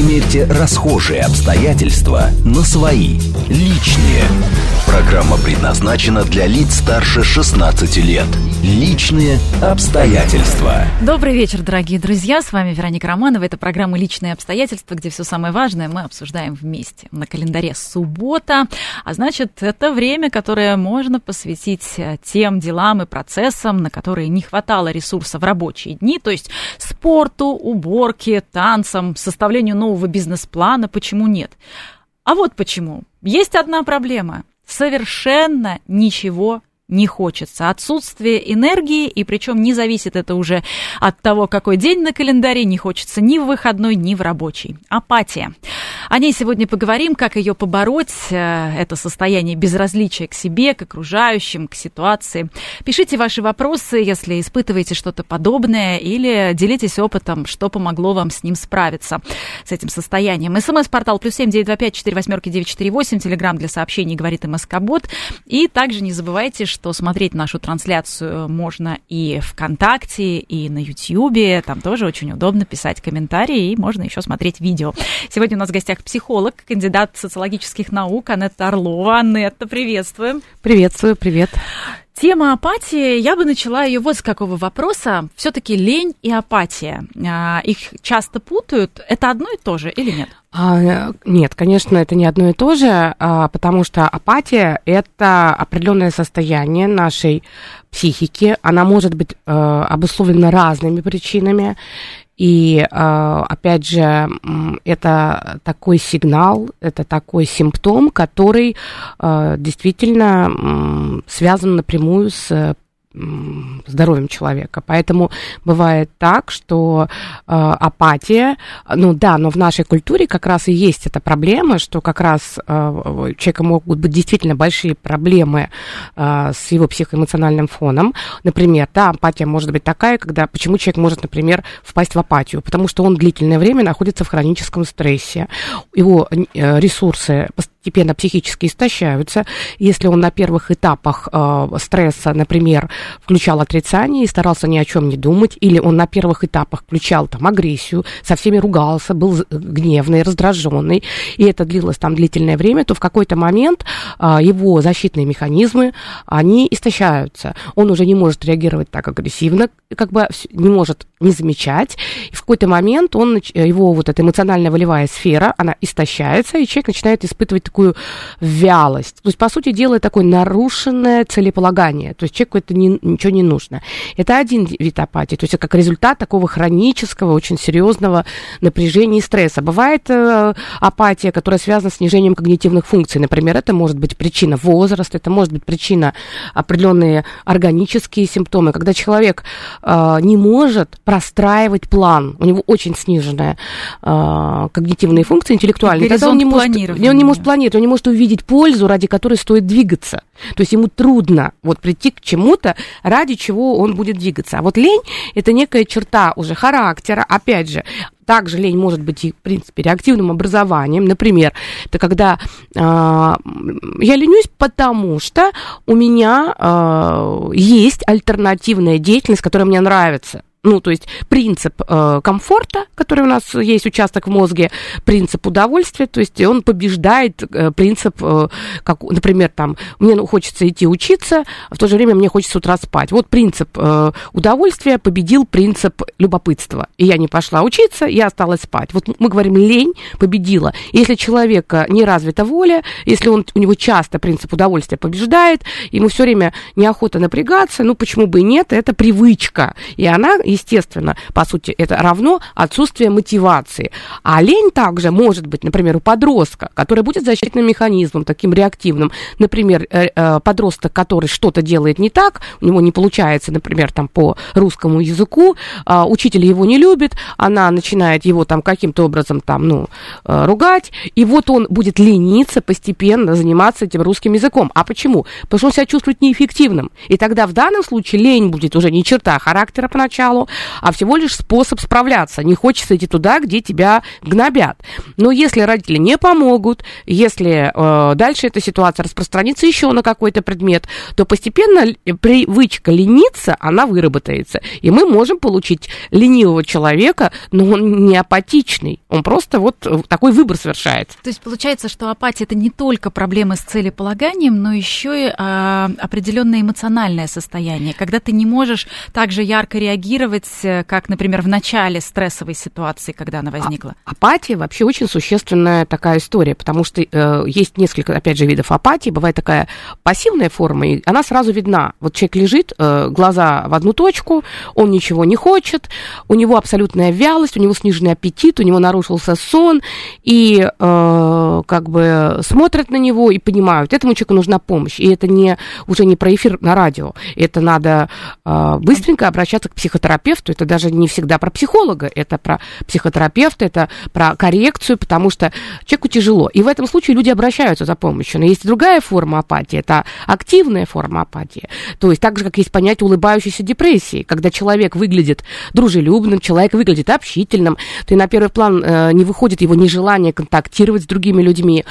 Примерьте расхожие обстоятельства на свои, личные. Программа предназначена для лиц старше 16 лет. Личные обстоятельства. Добрый вечер, дорогие друзья. С вами Вероника Романова. Это программа «Личные обстоятельства», где все самое важное мы обсуждаем вместе. На календаре суббота, а значит, это время, которое можно посвятить э, тем делам и процессам, на которые не хватало ресурса в рабочие дни, то есть спорту, уборке, танцам, составлению нового бизнес-плана. Почему нет? А вот почему. Есть одна проблема. Совершенно ничего не хочется. Отсутствие энергии, и причем не зависит это уже от того, какой день на календаре, не хочется ни в выходной, ни в рабочий. Апатия. О ней сегодня поговорим, как ее побороть, э, это состояние безразличия к себе, к окружающим, к ситуации. Пишите ваши вопросы, если испытываете что-то подобное, или делитесь опытом, что помогло вам с ним справиться, с этим состоянием. СМС-портал плюс семь девять два пять четыре восьмерки девять четыре восемь, телеграмм для сообщений говорит МСК-бот. И также не забывайте, что смотреть нашу трансляцию можно и ВКонтакте, и на Ютьюбе. Там тоже очень удобно писать комментарии, и можно еще смотреть видео. Сегодня у нас в гостях психолог, кандидат социологических наук Анетта Орлова. Анетта, приветствуем. Приветствую, привет. Тема апатии, я бы начала ее вот с какого вопроса. Все-таки лень и апатия. А, их часто путают. Это одно и то же или нет? А, нет, конечно, это не одно и то же, а, потому что апатия это определенное состояние нашей психики. Она может быть а, обусловлена разными причинами. И, а, опять же, это такой сигнал, это такой симптом, который а, действительно связан напрямую с здоровьем человека. Поэтому бывает так, что э, апатия, ну да, но в нашей культуре как раз и есть эта проблема, что как раз э, у человека могут быть действительно большие проблемы э, с его психоэмоциональным фоном. Например, да, апатия может быть такая, когда почему человек может, например, впасть в апатию, потому что он длительное время находится в хроническом стрессе, его э, ресурсы постепенно психически истощаются. Если он на первых этапах э, стресса, например, включал отрицание и старался ни о чем не думать, или он на первых этапах включал там агрессию, со всеми ругался, был гневный, раздраженный, и это длилось там длительное время, то в какой-то момент э, его защитные механизмы, они истощаются. Он уже не может реагировать так агрессивно, как бы не может не замечать, и в какой-то момент он, его вот эта эмоциональная волевая сфера, она истощается, и человек начинает испытывать такую вялость. То есть, по сути дела, такое нарушенное целеполагание. То есть, человеку это не, ничего не нужно. Это один вид апатии. То есть, это как результат такого хронического, очень серьезного напряжения и стресса. Бывает э, апатия, которая связана с снижением когнитивных функций. Например, это может быть причина возраста, это может быть причина определенные органические симптомы, когда человек э, не может простраивать план, у него очень сниженная э, когнитивные функции интеллектуальные. Горизонт он не может, он не может планировать, он не может увидеть пользу, ради которой стоит двигаться. То есть ему трудно вот прийти к чему-то, ради чего он будет двигаться. А вот лень – это некая черта уже характера, опять же, также лень может быть и, в принципе, реактивным образованием. Например, это когда э, я ленюсь, потому что у меня э, есть альтернативная деятельность, которая мне нравится ну, то есть принцип э, комфорта, который у нас есть участок в мозге, принцип удовольствия, то есть он побеждает э, принцип, э, как, например, там, мне хочется идти учиться, а в то же время мне хочется с утра спать. Вот принцип э, удовольствия победил принцип любопытства. И я не пошла учиться, я осталась спать. Вот мы говорим, лень победила. Если человека не развита воля, если он, у него часто принцип удовольствия побеждает, ему все время неохота напрягаться, ну, почему бы и нет, это привычка. И она естественно, по сути, это равно отсутствие мотивации. А лень также может быть, например, у подростка, который будет защитным механизмом, таким реактивным. Например, э, э, подросток, который что-то делает не так, у него не получается, например, там по русскому языку, а, учитель его не любит, она начинает его там каким-то образом там, ну, э, ругать, и вот он будет лениться постепенно заниматься этим русским языком. А почему? Потому что он себя чувствует неэффективным. И тогда в данном случае лень будет уже не черта характера поначалу, а всего лишь способ справляться. Не хочется идти туда, где тебя гнобят. Но если родители не помогут, если э, дальше эта ситуация распространится еще на какой-то предмет, то постепенно привычка лениться, она выработается. И мы можем получить ленивого человека, но он не апатичный. Он просто вот такой выбор совершает. То есть получается, что апатия это не только проблемы с целеполаганием, но еще и а, определенное эмоциональное состояние, когда ты не можешь так же ярко реагировать, э, как, например, в начале стрессовой ситуации, когда она возникла. А, апатия вообще очень существенная такая история, потому что э, есть несколько, опять же, видов апатии. Бывает такая пассивная форма, и она сразу видна. Вот человек лежит, э, глаза в одну точку, он ничего не хочет, у него абсолютная вялость, у него сниженный аппетит, у него нарушился сон, и э, как бы смотрят на него и понимают, этому человеку нужна помощь. И это не, уже не про эфир на радио, это надо э, быстренько обращаться к психотерапевту, это даже не всегда про психолога, это про психотерапевта, это про коррекцию, потому что человеку тяжело. И в этом случае люди обращаются за помощью. Но есть другая форма апатии, это активная форма апатии. То есть так же, как есть понятие улыбающейся депрессии, когда человек выглядит дружелюбным, человек выглядит общительным, то и на первый план э, не выходит его нежелание контактировать с другими людьми,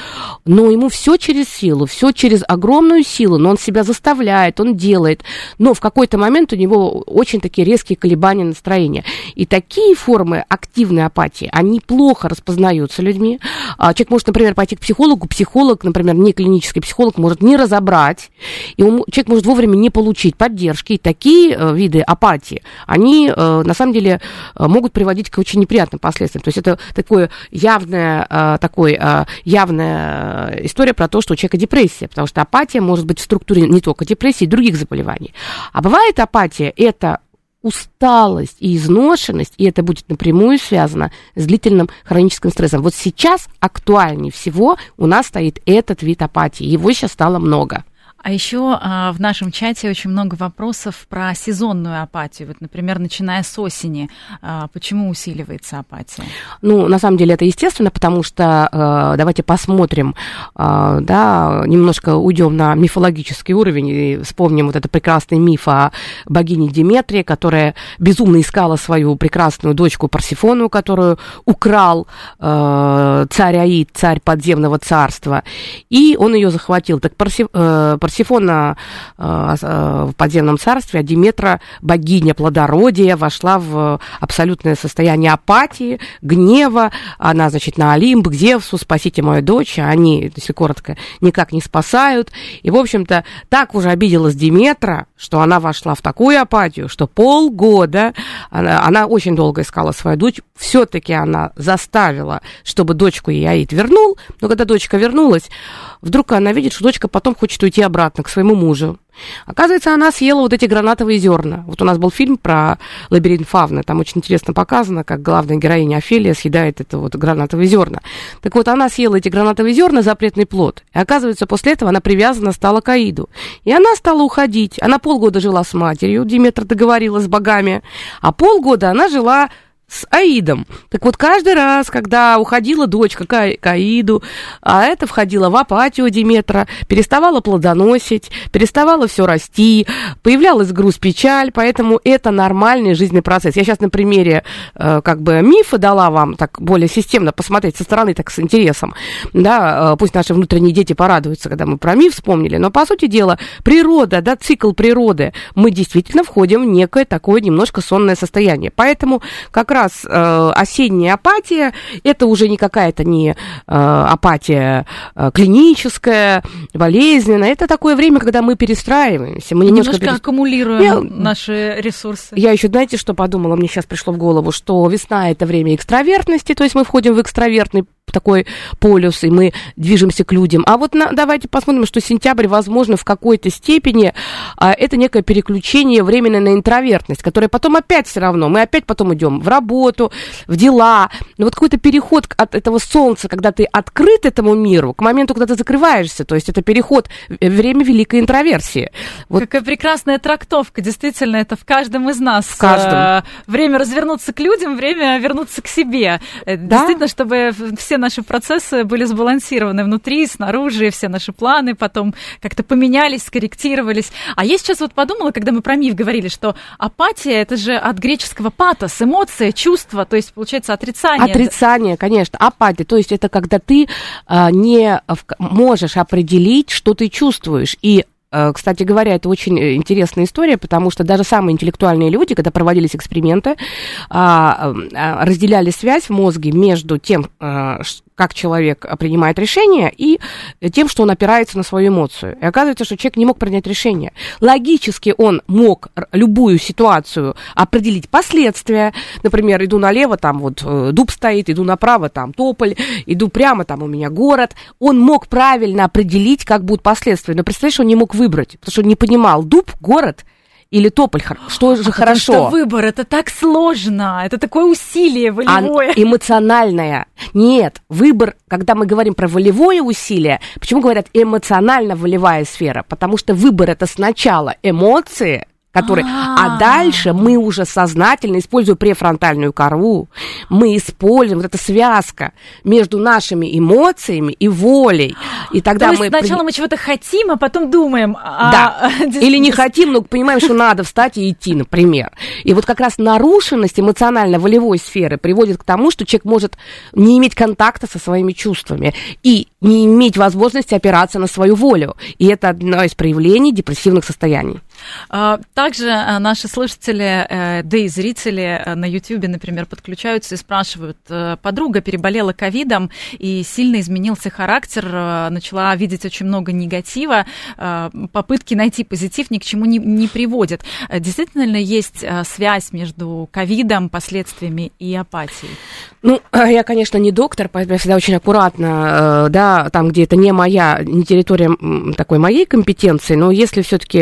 но ему все через силу, все через огромную силу, но он себя заставляет, он делает, но в какой-то момент у него очень такие резкие колебания настроения. И такие формы активной апатии, они плохо распознаются людьми. А, человек может, например, пойти к психологу, психолог, например, не клинический психолог, может не разобрать, и он, человек может вовремя не получить поддержки. И такие э, виды апатии, они э, на самом деле э, могут приводить к очень неприятным последствиям. То есть это такое явное, такой, явная история про то, что у человека депрессия, потому что апатия может быть в структуре не только депрессии, других заболеваний. А бывает апатия, это усталость и изношенность, и это будет напрямую связано с длительным хроническим стрессом. Вот сейчас актуальнее всего у нас стоит этот вид апатии. Его сейчас стало много. А еще а, в нашем чате очень много вопросов про сезонную апатию. Вот, например, начиная с осени, а, почему усиливается апатия? Ну, на самом деле это естественно, потому что а, давайте посмотрим, а, да, немножко уйдем на мифологический уровень и вспомним вот этот прекрасный миф о богине Диметрии, которая безумно искала свою прекрасную дочку Парсифону, которую украл а, царь Аид, царь подземного царства, и он ее захватил. Так Парсиф, а, Парсифона э, э, в подземном царстве, а Диметра, богиня плодородия, вошла в абсолютное состояние апатии, гнева. Она, значит, на Олимп, к Зевсу, спасите мою дочь, а они, если коротко, никак не спасают. И, в общем-то, так уже обиделась Диметра, что она вошла в такую апатию, что полгода, она, она очень долго искала свою дочь, все-таки она заставила, чтобы дочку ей Аид вернул, но когда дочка вернулась, вдруг она видит, что дочка потом хочет уйти обратно к своему мужу. Оказывается, она съела вот эти гранатовые зерна. Вот у нас был фильм про лабиринт фавны. Там очень интересно показано, как главная героиня Офелия съедает это вот гранатовые зерна. Так вот, она съела эти гранатовые зерна, запретный плод. И оказывается, после этого она привязана стала к Аиду. И она стала уходить. Она полгода жила с матерью, Диметр договорилась с богами, а полгода она жила с Аидом. Так вот, каждый раз, когда уходила дочка к, к Аиду, а это входило в апатию Диметра, переставала плодоносить, переставала все расти, появлялась груз, печаль, поэтому это нормальный жизненный процесс. Я сейчас на примере э, как бы мифа дала вам так более системно посмотреть со стороны, так с интересом, да, э, пусть наши внутренние дети порадуются, когда мы про миф вспомнили, но по сути дела природа, да, цикл природы, мы действительно входим в некое такое немножко сонное состояние. Поэтому как раз раз э, осенняя апатия, это уже не какая-то не э, апатия э, клиническая, болезненная, это такое время, когда мы перестраиваемся. Мы немножко, немножко перест... аккумулируем я, наши ресурсы. Я еще, знаете, что подумала, мне сейчас пришло в голову, что весна это время экстравертности, то есть мы входим в экстравертный такой полюс, и мы движемся к людям. А вот на, давайте посмотрим, что сентябрь, возможно, в какой-то степени а, это некое переключение временно на интровертность, которое потом опять все равно, мы опять потом идем в работу, работу, в дела. Но вот какой-то переход от этого солнца, когда ты открыт этому миру, к моменту, когда ты закрываешься, то есть это переход, э, время великой интроверсии. Вот. Какая прекрасная трактовка, действительно, это в каждом из нас. В каждом. Э, время развернуться к людям, время вернуться к себе. Э, да? Действительно, чтобы все наши процессы были сбалансированы внутри, снаружи, все наши планы потом как-то поменялись, скорректировались. А я сейчас вот подумала, когда мы про миф говорили, что апатия это же от греческого патос, эмоция, чувство, то есть получается отрицание. Отрицание, конечно, апатия, то есть это когда ты а, не можешь определить, что ты чувствуешь, и Э, кстати говоря, это очень э, интересная история, потому что даже самые интеллектуальные люди, когда проводились эксперименты, а, а, разделяли связь в мозге между тем, как человек принимает решение, и тем, что он опирается на свою эмоцию. И оказывается, что человек не мог принять решение. Логически он мог любую ситуацию определить последствия. Например, иду налево, там вот дуб стоит, иду направо, там тополь, иду прямо, там у меня город. Он мог правильно определить, как будут последствия. Но представляешь, он не мог выбрать, потому что он не понимал, дуб, город или тополь, что же а хорошо. Что выбор, это так сложно, это такое усилие волевое. А, эмоциональное. Нет, выбор, когда мы говорим про волевое усилие, почему говорят эмоционально-волевая сфера? Потому что выбор это сначала эмоции, который... А, а дальше мы уже сознательно, используя префронтальную кору, мы используем вот эта связка между нашими эмоциями и волей. И тогда То есть мы... сначала мы чего-то хотим, а потом думаем... А... Да. Или не хотим, но понимаем, что надо встать и идти, например. И вот как раз нарушенность эмоционально-волевой сферы приводит к тому, что человек может не иметь контакта со своими чувствами и не иметь возможности опираться на свою волю. И это одно из проявлений депрессивных состояний. А, также э, наши слушатели, э, да и зрители э, на YouTube, например, подключаются и спрашивают, подруга переболела ковидом и сильно изменился характер, начала видеть очень много негатива, попытки найти позитив ни к чему не, не приводят. Действительно ли есть связь между ковидом, последствиями и апатией? Ну, я, конечно, не доктор, поэтому я всегда очень аккуратно, да, там, где это не моя, не территория такой моей компетенции, но если все-таки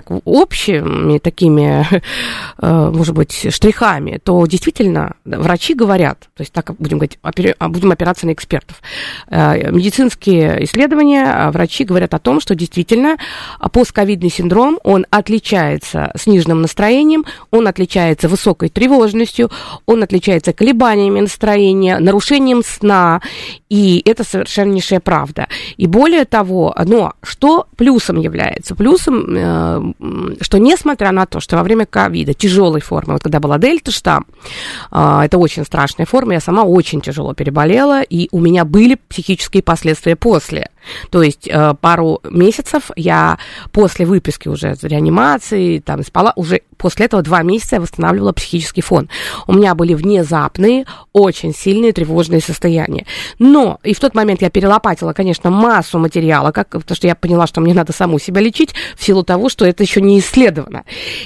так общими такими, э, может быть, штрихами, то действительно врачи говорят, то есть так будем говорить, опери, будем опираться на экспертов. Э, медицинские исследования, а врачи говорят о том, что действительно постковидный синдром, он отличается сниженным настроением, он отличается высокой тревожностью, он отличается колебаниями настроения, нарушением сна, и это совершеннейшая правда. И более того, но что плюсом является? Плюсом э, что несмотря на то, что во время ковида, тяжелой формы, вот когда была дельта штамм, а, это очень страшная форма, я сама очень тяжело переболела, и у меня были психические последствия после. То есть э, пару месяцев я после выписки уже из реанимации, там спала, уже после этого два месяца я восстанавливала психический фон. У меня были внезапные, очень сильные тревожные состояния. Но и в тот момент я перелопатила, конечно, массу материала, как, потому что я поняла, что мне надо саму себя лечить в силу того, что это еще не исследовано.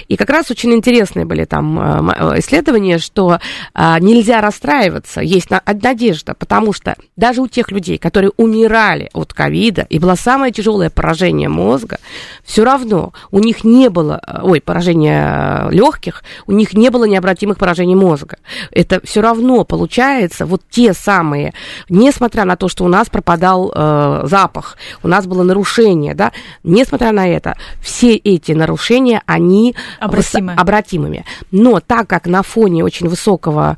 И как раз очень интересные были там э, исследования, что э, нельзя расстраиваться, есть надежда, потому что даже у тех людей, которые умирали от ковида, и было самое тяжелое поражение мозга, все равно у них не было, э, ой, поражение легких, у них не было необратимых поражений мозга. Это все равно получается вот те самые, несмотря на то, что у нас пропадал э, запах, у нас было нарушение, да, несмотря на это, все эти нарушения, они Обратимы. обратимыми. Но так как на фоне очень высокого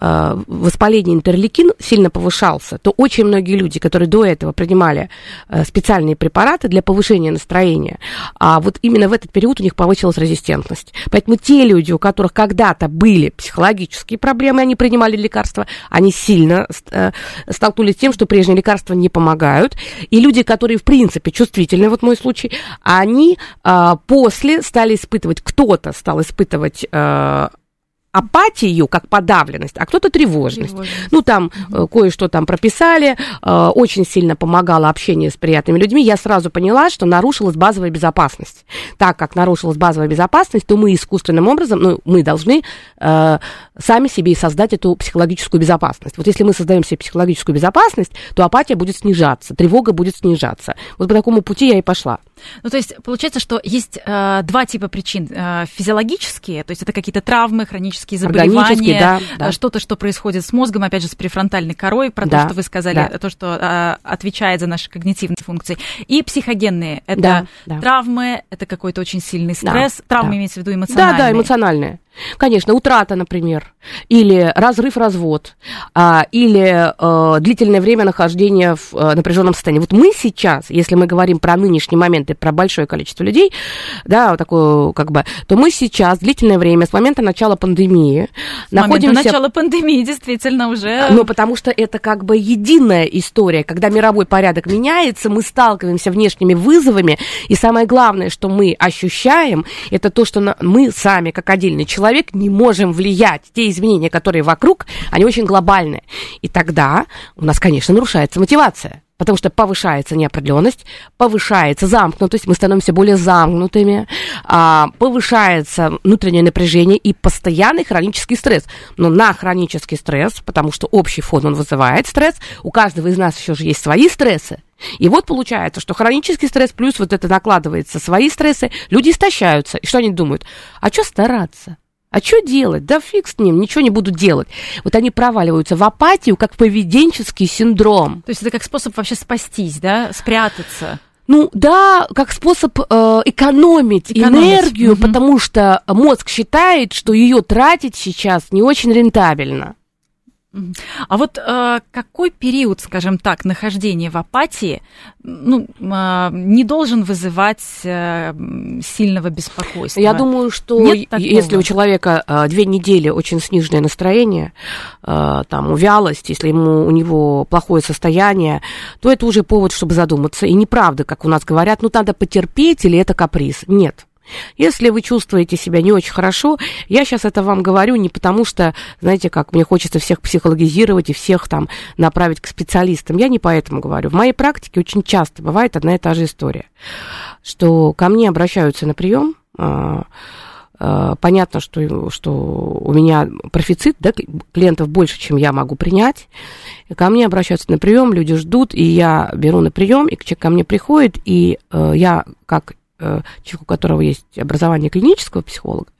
э, воспаления интерлейкин сильно повышался, то очень многие люди, которые до этого принимали э, специальные препараты для повышения настроения, а вот именно в этот период у них повысилась резистентность. Поэтому те люди, у которых когда-то были психологические проблемы, они принимали лекарства, они сильно э, столкнулись с тем, что прежние лекарства не помогают. И люди, которые, в принципе, чувствительны, вот мой случай, они э, после стали испытывать, кто-то стал испытывать э, апатию как подавленность, а кто-то тревожность. тревожность. Ну, там угу. кое-что там прописали, э, очень сильно помогало общение с приятными людьми. Я сразу поняла, что нарушилась базовая безопасность. Так как нарушилась базовая безопасность, то мы искусственным образом, ну, мы должны э, сами себе и создать эту психологическую безопасность. Вот если мы создаем себе психологическую безопасность, то апатия будет снижаться, тревога будет снижаться. Вот по такому пути я и пошла. Ну, то есть получается, что есть э, два типа причин. Э, физиологические, то есть это какие-то травмы, хронические заболевания, да, да. Э, что-то, что происходит с мозгом, опять же, с префронтальной корой, про Да, то, что вы сказали, да. то, что э, отвечает за наши когнитивные функции. И психогенные. Это Да, да. травмы, это какой-то очень сильный Да, стресс. Травмы да. имеется в виду Да, эмоциональные. да, эмоциональное. Конечно, утрата, например, или разрыв-развод, а, или э, длительное время нахождения в э, напряженном состоянии. Вот мы сейчас, если мы говорим про нынешний момент и про большое количество людей, да, вот такое, как бы, то мы сейчас длительное время, с момента начала пандемии, С момента находимся... начала пандемии действительно уже... Ну, потому что это как бы единая история. Когда мировой порядок меняется, мы сталкиваемся внешними вызовами, и самое главное, что мы ощущаем, это то, что мы сами, как отдельный человек, не можем влиять. Те изменения, которые вокруг, они очень глобальные. И тогда у нас, конечно, нарушается мотивация. Потому что повышается неопределенность, повышается замкнутость, мы становимся более замкнутыми, а, повышается внутреннее напряжение и постоянный хронический стресс. Но на хронический стресс, потому что общий фон он вызывает стресс, у каждого из нас еще же есть свои стрессы. И вот получается, что хронический стресс плюс вот это накладывается свои стрессы, люди истощаются. И что они думают? А что стараться? А что делать? Да фиг с ним, ничего не буду делать. Вот они проваливаются в апатию, как поведенческий синдром. То есть это как способ вообще спастись, да, спрятаться. Ну да, как способ э, экономить, Экономить, энергию, мгм. потому что мозг считает, что ее тратить сейчас не очень рентабельно. А вот э, какой период, скажем так, нахождения в апатии, ну, э, не должен вызывать э, сильного беспокойства? Я думаю, что Нет е- такого? если у человека э, две недели очень сниженное настроение, э, там, вялость, если ему, у него плохое состояние, то это уже повод, чтобы задуматься. И неправда, как у нас говорят, ну, надо потерпеть или это каприз. Нет. Если вы чувствуете себя не очень хорошо, я сейчас это вам говорю не потому, что, знаете, как мне хочется всех психологизировать и всех там направить к специалистам. Я не поэтому говорю. В моей практике очень часто бывает одна и та же история, что ко мне обращаются на прием, а, а, понятно, что, что у меня профицит, да, клиентов больше, чем я могу принять. И ко мне обращаются на прием, люди ждут, и я беру на прием, и человек ко мне приходит, и э, я, как человек, у которого есть образование клинического психолога,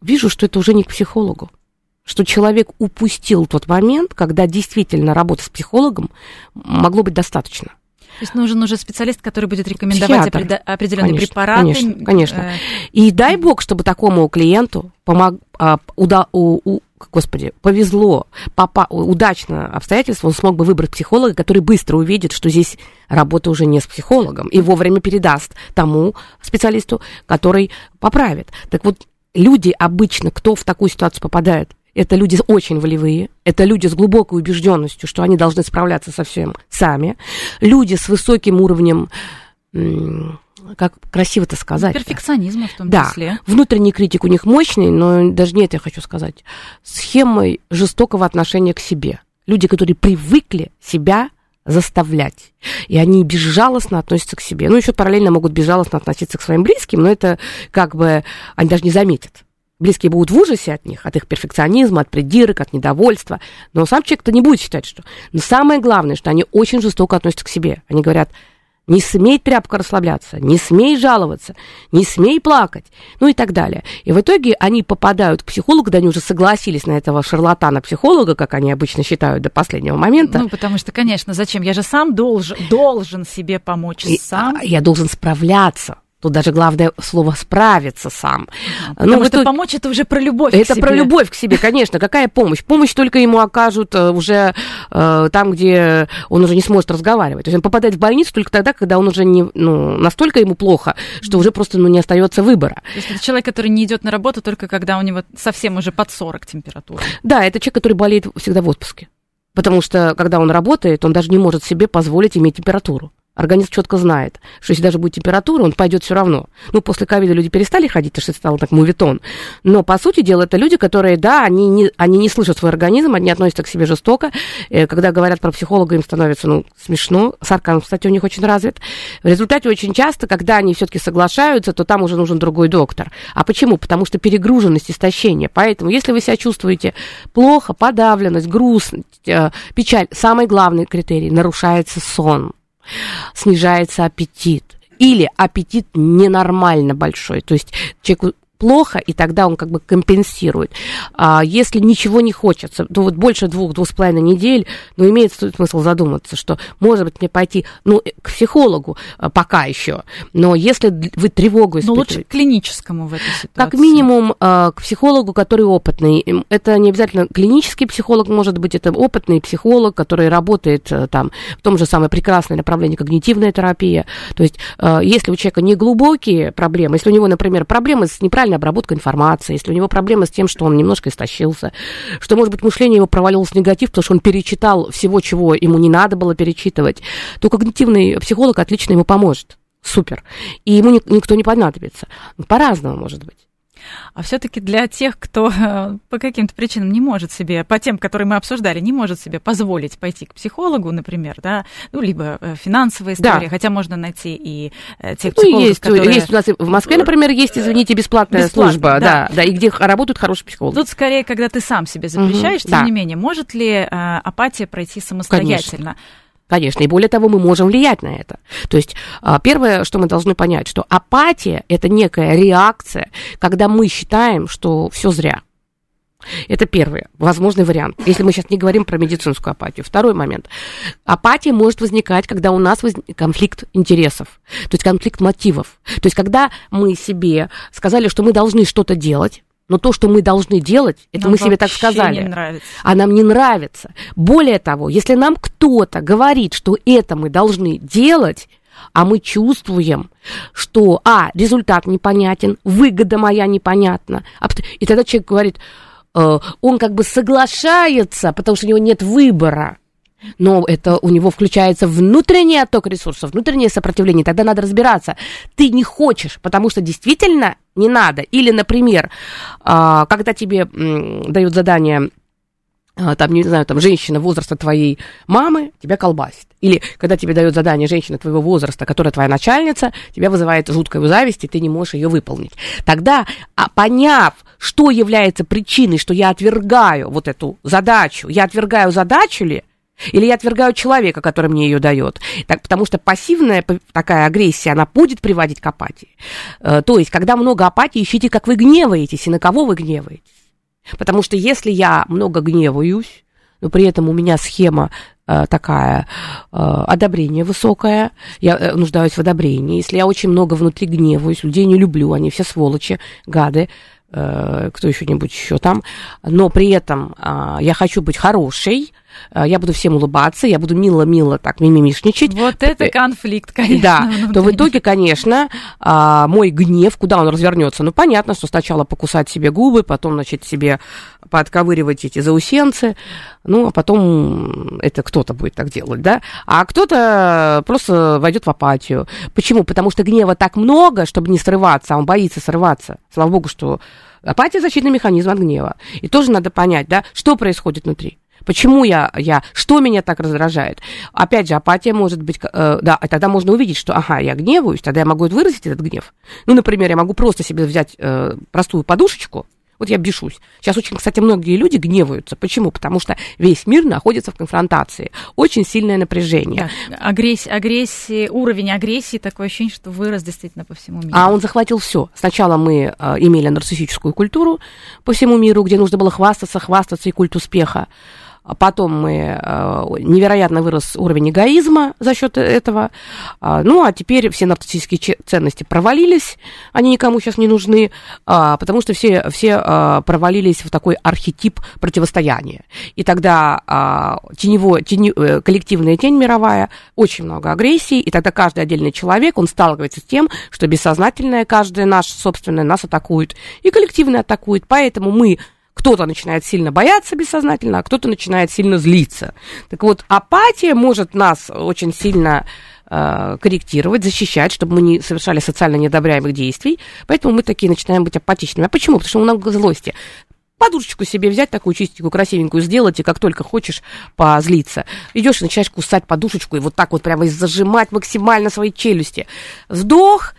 вижу, что это уже не к психологу. Что человек упустил тот момент, когда действительно работа с психологом могло быть достаточно. То есть нужен уже специалист, который будет рекомендовать Психиатр. определенные Конечно, препараты. конечно, конечно. э, И дай бог, чтобы такому клиенту помог, а, уда- у- у- господи, повезло, попа- удачно обстоятельство, он смог бы выбрать психолога, который быстро увидит, что здесь работа уже не с психологом, и вовремя передаст тому специалисту, который поправит. Так вот, люди обычно, кто в такую ситуацию попадает, это люди очень волевые, это люди с глубокой убежденностью, что они должны справляться со всем сами, люди с высоким уровнем, как красиво это сказать. перфекционизма в том Да, числе. внутренний критик у них мощный, но даже не это я хочу сказать. Схемой жестокого отношения к себе. Люди, которые привыкли себя заставлять. И они безжалостно относятся к себе. Ну, еще параллельно могут безжалостно относиться к своим близким, но это как бы они даже не заметят. Близкие будут в ужасе от них, от их перфекционизма, от придирок, от недовольства. Но сам человек-то не будет считать, что... Но самое главное, что они очень жестоко относятся к себе. Они говорят, не смей тряпка расслабляться, не смей жаловаться, не смей плакать, ну и так далее. И в итоге они попадают к психологу, когда они уже согласились на этого шарлатана-психолога, как они обычно считают до последнего момента. Ну, потому что, конечно, зачем? Я же сам должен, должен себе помочь И, сам. а, я должен справляться. Тут даже главное слово справиться сам. Потому Ну, что итоге- помочь это уже про любовь. к Это себе. про любовь к себе, конечно. Какая помощь? Помощь только ему окажут э, уже э, там, где он уже не сможет разговаривать. То есть он попадает в больницу только тогда, когда он уже не, ну, настолько ему плохо, что уже просто ну, не остается выбора. То есть это человек, который не идет на работу только когда у него совсем уже под 40 температура. Да, это человек, который болеет всегда в отпуске. Потому что, когда он работает, он даже не может себе позволить иметь температуру. Организм четко знает, что если даже будет температура, он пойдет все равно. Ну, после ковида люди перестали ходить, потому что это стало так мувитон. Но, по сути дела, это люди, которые, да, они не, они не слышат свой организм, они относятся к себе жестоко. Э, Когда говорят про психолога, им становится, ну, смешно. Сарказм, кстати, у них очень развит. В результате очень часто, когда они все-таки соглашаются, то там уже нужен другой доктор. А почему? Потому что перегруженность, истощение. Поэтому, если вы себя чувствуете плохо, подавленность, грустность, э, печаль, самый главный критерий – нарушается сон снижается аппетит. Или аппетит ненормально большой, то есть человеку плохо, и тогда он как бы компенсирует. А если ничего не хочется, то вот больше двух, двух с половиной недель, ну, имеет смысл задуматься, что, может быть, мне пойти, ну, к психологу а, пока еще, но если вы тревогу испытываете... Но лучше к клиническому в этой ситуации. Как минимум а, к психологу, который опытный. Это не обязательно клинический психолог, может быть, это опытный психолог, который работает э, там в том же самом прекрасном направлении когнитивная терапия. То есть, если у человека не глубокие проблемы, если у него, например, проблемы с неправильной неправильная обработка информации, если у него проблемы с тем, что он немножко истощился, что, может быть, мышление его провалилось в негатив, потому что он перечитал всего, чего ему не надо было перечитывать, то когнитивный психолог отлично ему поможет. Супер. И ему никто не понадобится. По-разному может быть. А все-таки для тех, кто э, по каким-то причинам не может себе, по тем, которые мы обсуждали, не может себе позволить пойти к психологу, например, да, ну, либо э, финансовая история, да. хотя можно найти и э, тех ну, психологов, есть, которые... есть у нас в Москве, например, есть, извините, бесплатная Бесплатно, служба, да. да, да, и где работают хорошие психологи. Тут скорее, когда ты сам себе запрещаешь, угу, тем да. не менее, может ли апатия пройти самостоятельно? Конечно. Конечно, и более того, мы можем влиять на это. То есть а, первое, что мы должны понять, что апатия – это некая реакция, когда мы считаем, что все зря. Это первый возможный вариант, если мы сейчас не говорим про медицинскую апатию. Второй момент. Апатия может возникать, когда у нас возник конфликт интересов, то есть конфликт мотивов. То есть когда мы себе сказали, что мы должны что-то делать, но то, что мы должны делать, это нам мы себе так сказали. Не нравится. А нам не нравится. Более того, если нам кто-то говорит, что это мы должны делать, а мы чувствуем, что, а, результат непонятен, выгода моя непонятна, а, и тогда человек говорит, э, он как бы соглашается, потому что у него нет выбора но это у него включается внутренний отток ресурсов, внутреннее сопротивление, тогда надо разбираться. Ты не хочешь, потому что действительно не надо. Или, например, а, когда тебе дают задание а, там, не знаю, там, женщина возраста твоей мамы тебя колбасит. Или когда тебе дает задание женщина твоего возраста, которая твоя начальница, тебя вызывает жуткая зависть, и ты не можешь ее выполнить. Тогда, а, поняв, что является причиной, что я отвергаю вот эту задачу, я отвергаю задачу ли, или я отвергаю человека, который мне ее дает. Так, потому что пассивная такая агрессия, она будет приводить к апатии. Э, то есть, когда много апатии, ищите, как вы гневаетесь и на кого вы гневаетесь. Потому что если я много гневаюсь, но при этом у меня схема э, такая, э, одобрение высокое, я нуждаюсь в одобрении. Если я очень много внутри гневаюсь, людей не люблю, они все сволочи, гады, кто еще-нибудь еще там, но при этом э, я хочу быть хорошей, я буду всем улыбаться, я буду мило-мило так мимимишничать. Вот это э, конфликт, конечно. Да, то в итоге, конечно, а, мой гнев, куда он развернется? Ну, понятно, что сначала покусать себе губы, потом, значит, себе подковыривать эти заусенцы, ну, а потом это кто-то будет так делать, да? А кто-то просто войдет в апатию. Почему? Потому что гнева так много, чтобы не срываться, а он боится срываться. Слава богу, что апатия – защитный механизм от гнева. И тоже надо понять, да, что происходит внутри. Почему я, я, что меня так раздражает? Опять же, апатия может быть, э, да, и тогда можно увидеть, что, ага, я гневаюсь, тогда я могу выразить этот гнев. Ну, например, я могу просто себе взять э, простую подушечку, вот я бешусь. Сейчас очень, кстати, многие люди гневаются. Почему? Потому что весь мир находится в конфронтации. Очень сильное напряжение. Да. Агрессия, агрессия, уровень агрессии, такое ощущение, что вырос действительно по всему миру. А он захватил все. Сначала мы э, имели нарциссическую культуру по всему миру, где нужно было хвастаться, хвастаться и культ успеха. А потом мы, э, невероятно вырос уровень эгоизма за счет этого. А, ну, а теперь все нарциссические ценности провалились, они никому сейчас не нужны, а, потому что все, все провалились в такой архетип противостояния. И тогда тенево, тени, э, коллективная тень мировая, очень много агрессии, и тогда каждый отдельный человек, он сталкивается с тем, что бессознательное, каждое наше собственное нас атакует, и коллективно атакует. Поэтому мы кто-то начинает сильно бояться бессознательно, а кто-то начинает сильно злиться. Так вот, апатия может нас очень сильно э, корректировать, защищать, чтобы мы не совершали социально неодобряемых действий. Поэтому мы такие начинаем быть апатичными. А почему? Потому что много злости подушечку себе взять, такую чистенькую, красивенькую сделать, и как только хочешь позлиться. Идешь и начинаешь кусать подушечку, и вот так вот прямо зажимать максимально свои челюсти. Вдох,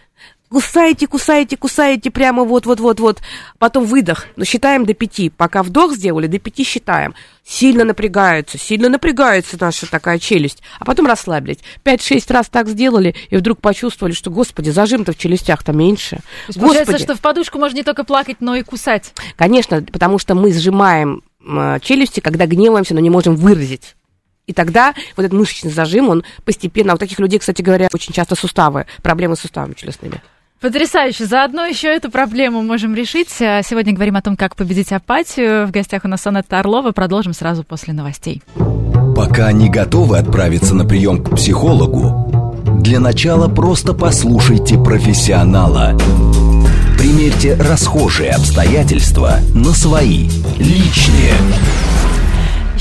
кусаете, кусаете, кусаете прямо вот-вот-вот-вот. Потом выдох. Но считаем до пяти. Пока вдох сделали, до пяти считаем. Сильно напрягается, сильно напрягается наша такая челюсть. А потом расслабились. Пять-шесть раз так сделали, и вдруг почувствовали, что, господи, зажим-то в челюстях-то меньше. То получается, что в подушку можно не только плакать, но и кусать. Конечно, потому что мы сжимаем челюсти, когда гневаемся, но не можем выразить. И тогда вот этот мышечный зажим, он постепенно... А у таких людей, кстати говоря, очень часто суставы, проблемы с суставами челюстными. Потрясающе. Заодно еще эту проблему можем решить. А сегодня говорим о том, как победить апатию. В гостях у нас Анетта Орлова. Продолжим сразу после новостей. Пока не готовы отправиться на прием к психологу, для начала просто послушайте профессионала. Примерьте расхожие обстоятельства на свои, личные.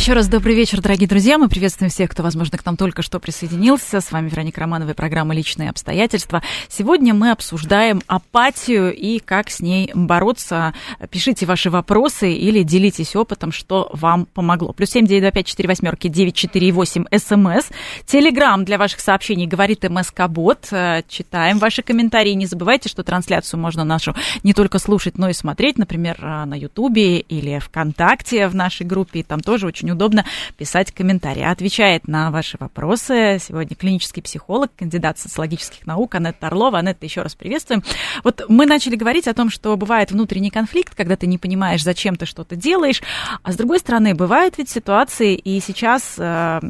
Еще раз добрый вечер, дорогие друзья. Мы приветствуем всех, кто, возможно, к нам только что присоединился. С вами Вероника Романова и программа «Личные обстоятельства». Сегодня мы обсуждаем апатию и как с ней бороться. Пишите ваши вопросы или делитесь опытом, что вам помогло. Плюс семь девять два пять четыре восьмерки девять четыре восемь СМС. Телеграмм для ваших сообщений говорит МСК-бот. Читаем ваши комментарии. Не забывайте, что трансляцию можно нашу не только слушать, но и смотреть, например, на Ютубе или ВКонтакте в нашей группе. Там тоже очень очень удобно писать комментарии. Отвечает на ваши вопросы сегодня клинический психолог, кандидат социологических наук Анетта Орлова. Анетта, еще раз приветствуем. Вот мы начали говорить о том, что бывает внутренний конфликт, когда ты не понимаешь, зачем ты что-то делаешь, а с другой стороны, бывают ведь ситуации, и сейчас э,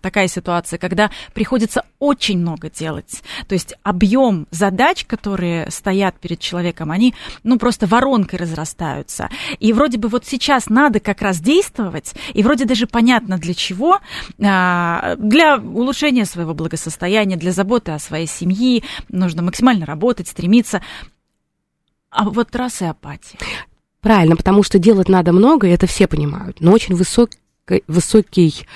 такая ситуация, когда приходится очень много делать. То есть объем задач, которые стоят перед человеком, они, ну, просто воронкой разрастаются. И вроде бы вот сейчас надо как раз действовать, и вроде даже понятно для чего, а, для улучшения своего благосостояния, для заботы о своей семье, нужно максимально работать, стремиться. А вот раз и апатия. Правильно, потому что делать надо много, и это все понимают, но очень высокий, высокий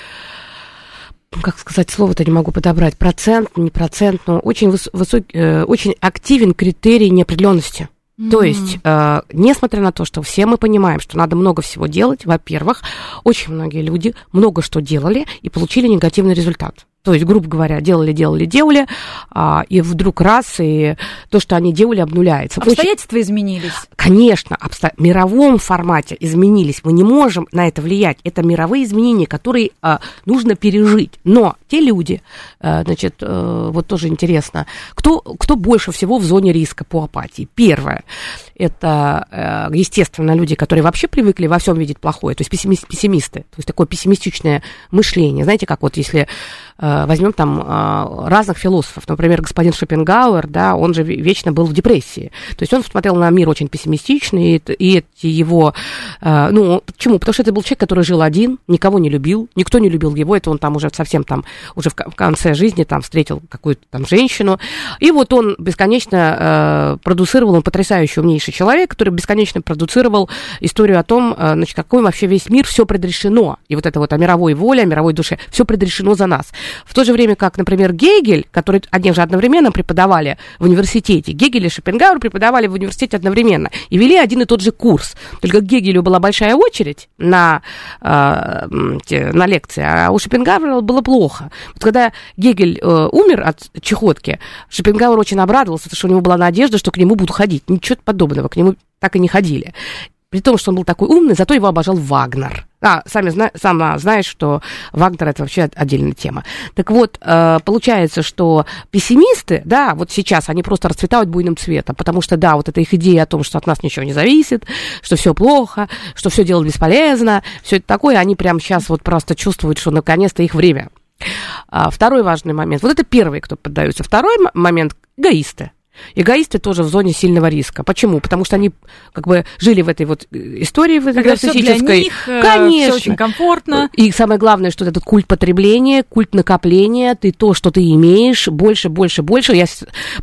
как сказать, слово-то не могу подобрать, процент, не процент, но очень, высокий, э, очень активен критерий неопределенности. Mm-hmm. То есть, э, несмотря на то, что все мы понимаем, что надо много всего делать, во-первых, очень многие люди много что делали и получили негативный результат. То есть, грубо говоря, делали, делали, делали, а, и вдруг раз, и то, что они делали, обнуляется. Обстоятельства Очень... изменились. Конечно, обсто... в мировом формате изменились. Мы не можем на это влиять. Это мировые изменения, которые а, нужно пережить. Но те люди, а, значит, а, вот тоже интересно, кто, кто больше всего в зоне риска по апатии? Первое, это, а, естественно, люди, которые вообще привыкли во всем видеть плохое, то есть пессимисты, то есть такое пессимистичное мышление. Знаете, как вот если Э, возьмем там э, разных философов, например, господин Шопенгауэр, да, он же вечно был в депрессии, то есть он смотрел на мир очень пессимистично, и, и эти его, э, ну, почему? Потому что это был человек, который жил один, никого не любил, никто не любил его, это он там уже совсем там, уже в конце жизни там встретил какую-то там женщину, и вот он бесконечно продуцировал, он потрясающий, умнейший человек, который бесконечно продуцировал историю о том, значит, какой вообще весь мир, все предрешено, и вот это вот о мировой воле, о мировой душе, все предрешено за нас. В то же время, как, например, Гегель, который они же одновременно преподавали в университете, Гегель и Шопенгауэр преподавали в университете одновременно и вели один и тот же курс. Только Гегелю была большая очередь на, э, на лекции, а у Шопенгауэра было плохо. Вот когда Гегель э, умер от чехотки, Шопенгауэр очень обрадовался, потому что у него была надежда, что к нему будут ходить. Ничего подобного, к нему так и не ходили. При том, что он был такой умный, зато его обожал Вагнер. А, сами зна- сама знаешь, что Вагнер это вообще отдельная тема. Так вот, э, получается, что пессимисты, да, вот сейчас они просто расцветают буйным цветом, потому что, да, вот эта их идея о том, что от нас ничего не зависит, что все плохо, что все делать бесполезно, все это такое, они прямо сейчас вот просто чувствуют, что наконец-то их время. А, второй важный момент. Вот это первый, кто поддаются. Второй момент – эгоисты. Эгоисты тоже в зоне сильного риска. Почему? Потому что они как бы жили в этой вот э, истории в этой нарциссической. Них, э, Конечно. Очень комфортно. И самое главное, что этот культ потребления, культ накопления, ты то, что ты имеешь, больше, больше, больше. Я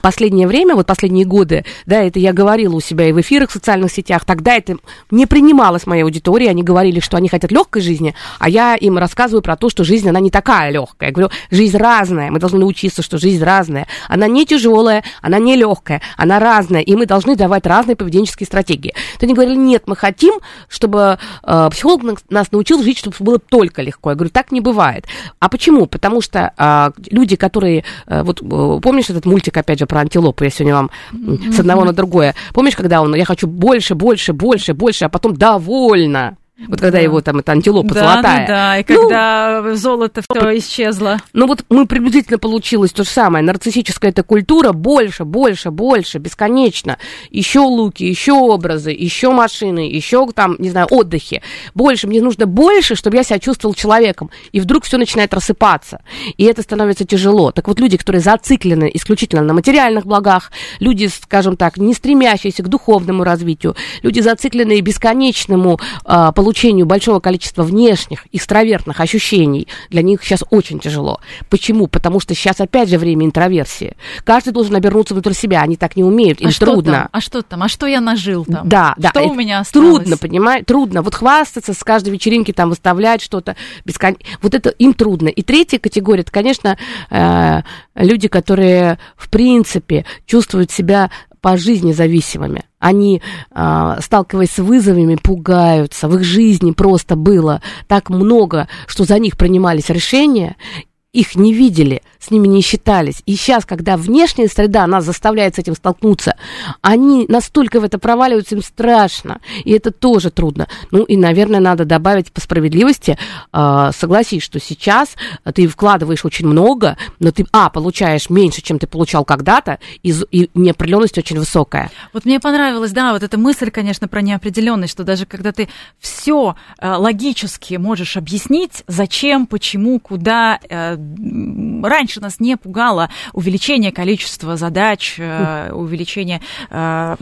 последнее время, вот последние годы, да, это я говорила у себя и в эфирах в социальных сетях, тогда это не принималось моей аудитории, они говорили, что они хотят легкой жизни, а я им рассказываю про то, что жизнь, она не такая легкая. Я говорю, жизнь разная, мы должны научиться, что жизнь разная. Она не тяжелая, она не нелегкая, она разная, и мы должны давать разные поведенческие стратегии. То они говорили, нет, мы хотим, чтобы э, психолог нас научил жить, чтобы было только легко. Я говорю, так не бывает. А почему? Потому что э, люди, которые, э, вот э, помнишь этот мультик, опять же, про антилопу, я сегодня вам mm-hmm. с одного на другое. Помнишь, когда он, я хочу больше, больше, больше, больше, а потом довольно. Вот когда да. его там, эта антилопа да, золотая. Да, да, и ну, когда золото все исчезло. Ну вот мы приблизительно получилось то же самое. Нарциссическая эта культура больше, больше, больше, бесконечно. Еще луки, еще образы, еще машины, еще там, не знаю, отдыхи. Больше, мне нужно больше, чтобы я себя чувствовал человеком. И вдруг все начинает рассыпаться. И это становится тяжело. Так вот люди, которые зациклены исключительно на материальных благах, люди, скажем так, не стремящиеся к духовному развитию, люди зацикленные бесконечному э, получению получению большого количества внешних, экстравертных ощущений для них сейчас очень тяжело. Почему? Потому что сейчас опять же время интроверсии. Каждый должен обернуться внутрь себя, они так не умеют, им а трудно. Там? А что там? А что я нажил там? Да, да. Что у меня осталось? Трудно, понимаешь? Трудно. Вот хвастаться с каждой вечеринки, там выставлять что-то. Бескон... Вот это им трудно. И третья категория, это, конечно, э, люди, которые, в принципе, чувствуют себя по жизни зависимыми. Они, э, сталкиваясь с вызовами, пугаются. В их жизни просто было так много, что за них принимались решения, их не видели, с ними не считались. И сейчас, когда внешняя среда нас заставляет с этим столкнуться, они настолько в это проваливаются, им страшно. И это тоже трудно. Ну и, наверное, надо добавить по справедливости, э, согласись, что сейчас ты вкладываешь очень много, но ты, а, получаешь меньше, чем ты получал когда-то, и, и неопределенность очень высокая. Вот мне понравилась, да, вот эта мысль, конечно, про неопределенность, что даже когда ты все э, логически можешь объяснить, зачем, почему, куда, э, раньше нас не пугало увеличение количества задач, э, увеличение э,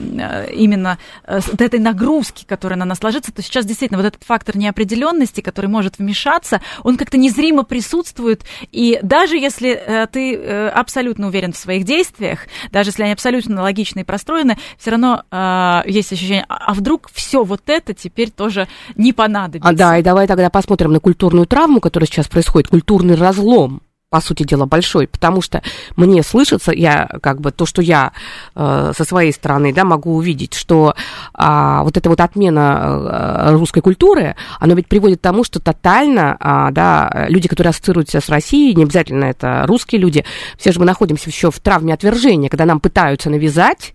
именно э, этой нагрузки, которая на нас ложится, то сейчас действительно вот этот фактор неопределенности, который может вмешаться, он как-то незримо присутствует, и даже если ты абсолютно уверен в своих действиях, даже если они абсолютно логичны и простроены, все равно есть ощущение, а, а вдруг все вот это теперь тоже не понадобится. А, да, и давай тогда посмотрим на культурную травму, которая сейчас происходит, культурный разлом по сути дела, большой, потому что мне слышится, я как бы то, что я э, со своей стороны, да, могу увидеть, что э, вот эта вот отмена э, русской культуры, она ведь приводит к тому, что тотально, э, да, люди, которые ассоциируются с Россией, не обязательно это русские люди, все же мы находимся еще в травме отвержения, когда нам пытаются навязать,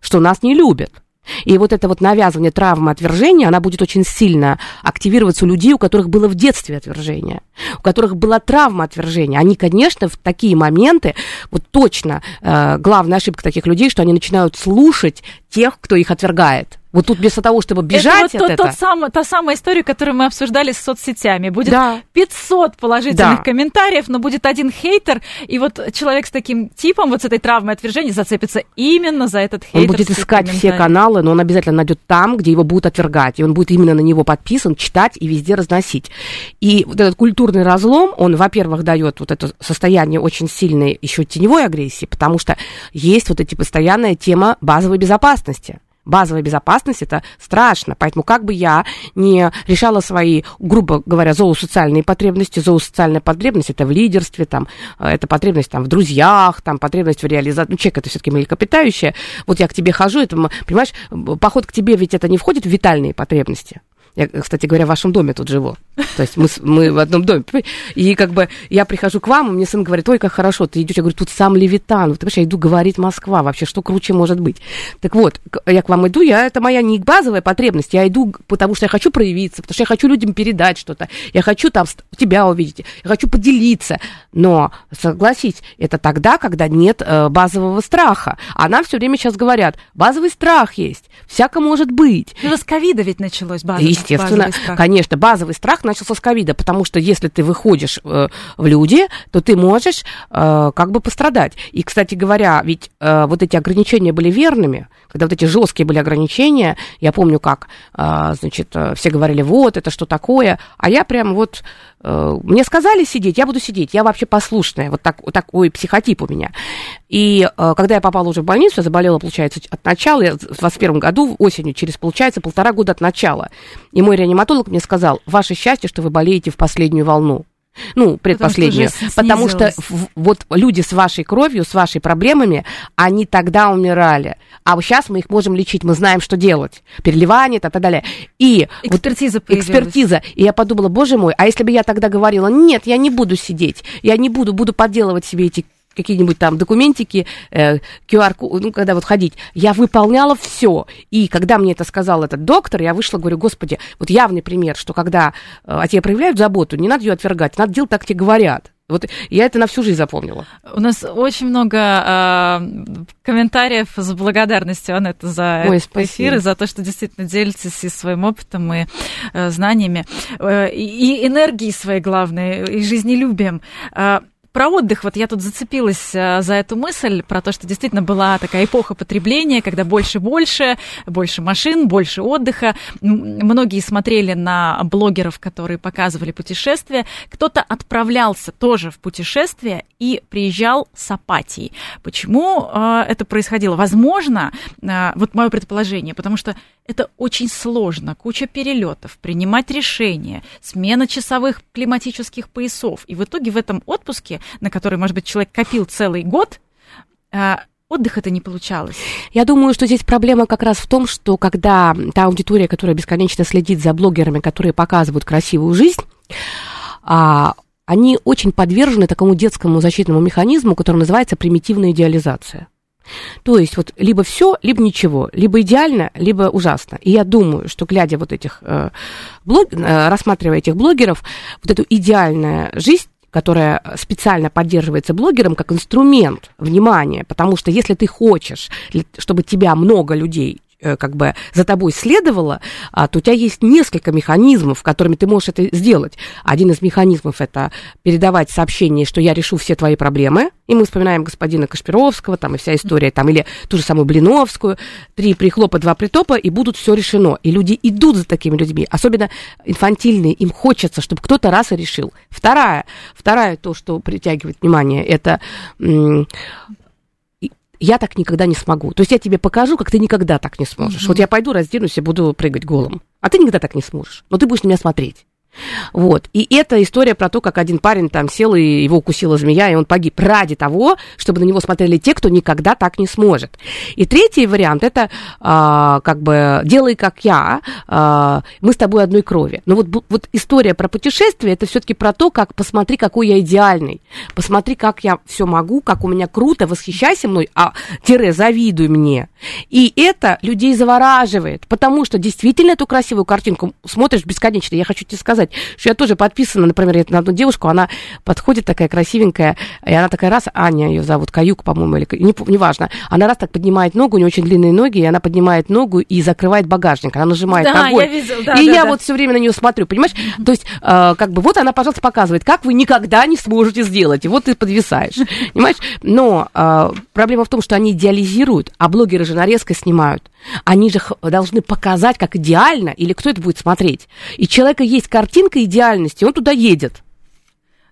что нас не любят. И вот это вот навязывание травмы отвержения, она будет очень сильно активироваться у людей, у которых было в детстве отвержение, у которых была травма отвержения. Они, конечно, в такие моменты, вот точно э, главная ошибка таких людей, что они начинают слушать тех, кто их отвергает. Вот тут вместо того, чтобы бежать это вот от тот, тот сам, та самая история, которую мы обсуждали с соцсетями. Будет да. 500 положительных да. комментариев, но будет один хейтер, и вот человек с таким типом, вот с этой травмой отвержения зацепится именно за этот хейтер. Он будет искать все каналы, но он обязательно найдет там, где его будут отвергать, и он будет именно на него подписан, читать и везде разносить. И вот этот культурный разлом, он, во-первых, дает вот это состояние очень сильной еще теневой агрессии, потому что есть вот эти постоянная тема базовой безопасности базовая безопасность, это страшно. Поэтому как бы я не решала свои, грубо говоря, зоосоциальные потребности, зоосоциальная потребность это в лидерстве, там, э, это потребность там, в друзьях, там, потребность в реализации. Ну, человек это все-таки млекопитающее. Вот я к тебе хожу, это, понимаешь, поход к тебе ведь это не входит в витальные потребности. Я, кстати говоря, в вашем доме тут живу. То есть мы, мы в одном доме. И как бы я прихожу к вам, и мне сын говорит, ой, как хорошо, ты идешь. Я говорю, тут сам Левитан. Вот, я иду говорить Москва. Вообще, что круче может быть? Так вот, я к вам иду, я, это моя не базовая потребность. Я иду, потому что я хочу проявиться, потому что я хочу людям передать что-то. Я хочу там тебя увидеть, я хочу поделиться. Но, согласись, это тогда, когда нет э, базового страха. А нам все время сейчас говорят, базовый страх есть, всяко может быть. Ну, с ковида ведь началось базовый Естественно, базовый конечно, базовый страх начался с ковида, потому что если ты выходишь э, в люди, то ты можешь э, как бы пострадать. И, кстати говоря, ведь э, вот эти ограничения были верными, когда вот эти жесткие были ограничения, я помню, как, э, значит, э, все говорили, вот, это что такое, а я прям вот, мне сказали сидеть, я буду сидеть, я вообще послушная, вот, так, вот такой психотип у меня. И э, когда я попала уже в больницу, я заболела, получается, от начала, я в 21 году, осенью, через, получается, полтора года от начала. И мой реаниматолог мне сказал, ваше счастье, что вы болеете в последнюю волну. Ну, предпоследнюю. Потому что, потому что вот люди с вашей кровью, с вашей проблемами, они тогда умирали. А сейчас мы их можем лечить, мы знаем, что делать. Переливание, и так далее. И экспертиза вот, Экспертиза. И я подумала, боже мой, а если бы я тогда говорила, нет, я не буду сидеть, я не буду, буду подделывать себе эти какие-нибудь там документики, э, QR, ну, когда вот ходить, я выполняла все. И когда мне это сказал этот доктор, я вышла, говорю, господи, вот явный пример, что когда э, о тебе проявляют заботу, не надо ее отвергать, надо делать так, тебе говорят. Вот я это на всю жизнь запомнила. У нас очень много э, комментариев с благодарностью, Анетта, за Ой, этот эфир и за то, что действительно делитесь и своим опытом, и э, знаниями, э, и, и энергией своей, главной, и жизнелюбием. Э, про отдых, вот я тут зацепилась э, за эту мысль, про то, что действительно была такая эпоха потребления, когда больше-больше, больше машин, больше отдыха. Многие смотрели на блогеров, которые показывали путешествия. Кто-то отправлялся тоже в путешествие и приезжал с апатией. Почему э, это происходило? Возможно, э, вот мое предположение, потому что это очень сложно, куча перелетов, принимать решения, смена часовых климатических поясов. И в итоге в этом отпуске, на который, может быть, человек копил целый год, а, отдыха-то не получалось. Я думаю, что здесь проблема как раз в том, что когда та аудитория, которая бесконечно следит за блогерами, которые показывают красивую жизнь, а, они очень подвержены такому детскому защитному механизму, который называется примитивная идеализация. То есть вот либо все, либо ничего, либо идеально, либо ужасно. И я думаю, что глядя вот этих э, блог, э, рассматривая этих блогеров, вот эту идеальную жизнь которая специально поддерживается блогером как инструмент внимания, потому что если ты хочешь, чтобы тебя много людей как бы за тобой следовало, а, то у тебя есть несколько механизмов, которыми ты можешь это сделать. Один из механизмов это передавать сообщение, что я решу все твои проблемы, и мы вспоминаем господина Кашпировского, там и вся история, там, или ту же самую Блиновскую, три прихлопа, два притопа, и будут все решено. И люди идут за такими людьми, особенно инфантильные, им хочется, чтобы кто-то раз и решил. Вторая, вторая то, что притягивает внимание, это я так никогда не смогу. То есть я тебе покажу, как ты никогда так не сможешь. Mm-hmm. Вот я пойду разденусь и буду прыгать голым. А ты никогда так не сможешь. Но ты будешь на меня смотреть. Вот. И это история про то, как один парень там сел, и его укусила змея, и он погиб ради того, чтобы на него смотрели те, кто никогда так не сможет. И третий вариант это а, как бы делай как я, а, мы с тобой одной крови. Но вот, вот история про путешествие это все-таки про то, как посмотри, какой я идеальный, посмотри, как я все могу, как у меня круто, восхищайся мной, а тире завидуй мне. И это людей завораживает, потому что действительно эту красивую картинку смотришь бесконечно. Я хочу тебе сказать, что я тоже подписана, например, на одну девушку, она подходит такая красивенькая, и она такая раз, Аня ее зовут, Каюк, по-моему, или не, неважно, она раз так поднимает ногу, у нее очень длинные ноги, и она поднимает ногу и закрывает багажник, она нажимает да, огонь. Я видел, да, и да, я да. вот все время на нее смотрю, понимаешь? Mm-hmm. То есть, э, как бы, вот она, пожалуйста, показывает, как вы никогда не сможете сделать, и вот ты подвисаешь, понимаешь? Но э, проблема в том, что они идеализируют, а блогеры же нарезкой снимают. Они же должны показать, как идеально, или кто это будет смотреть. И человека есть картинка идеальности, он туда едет.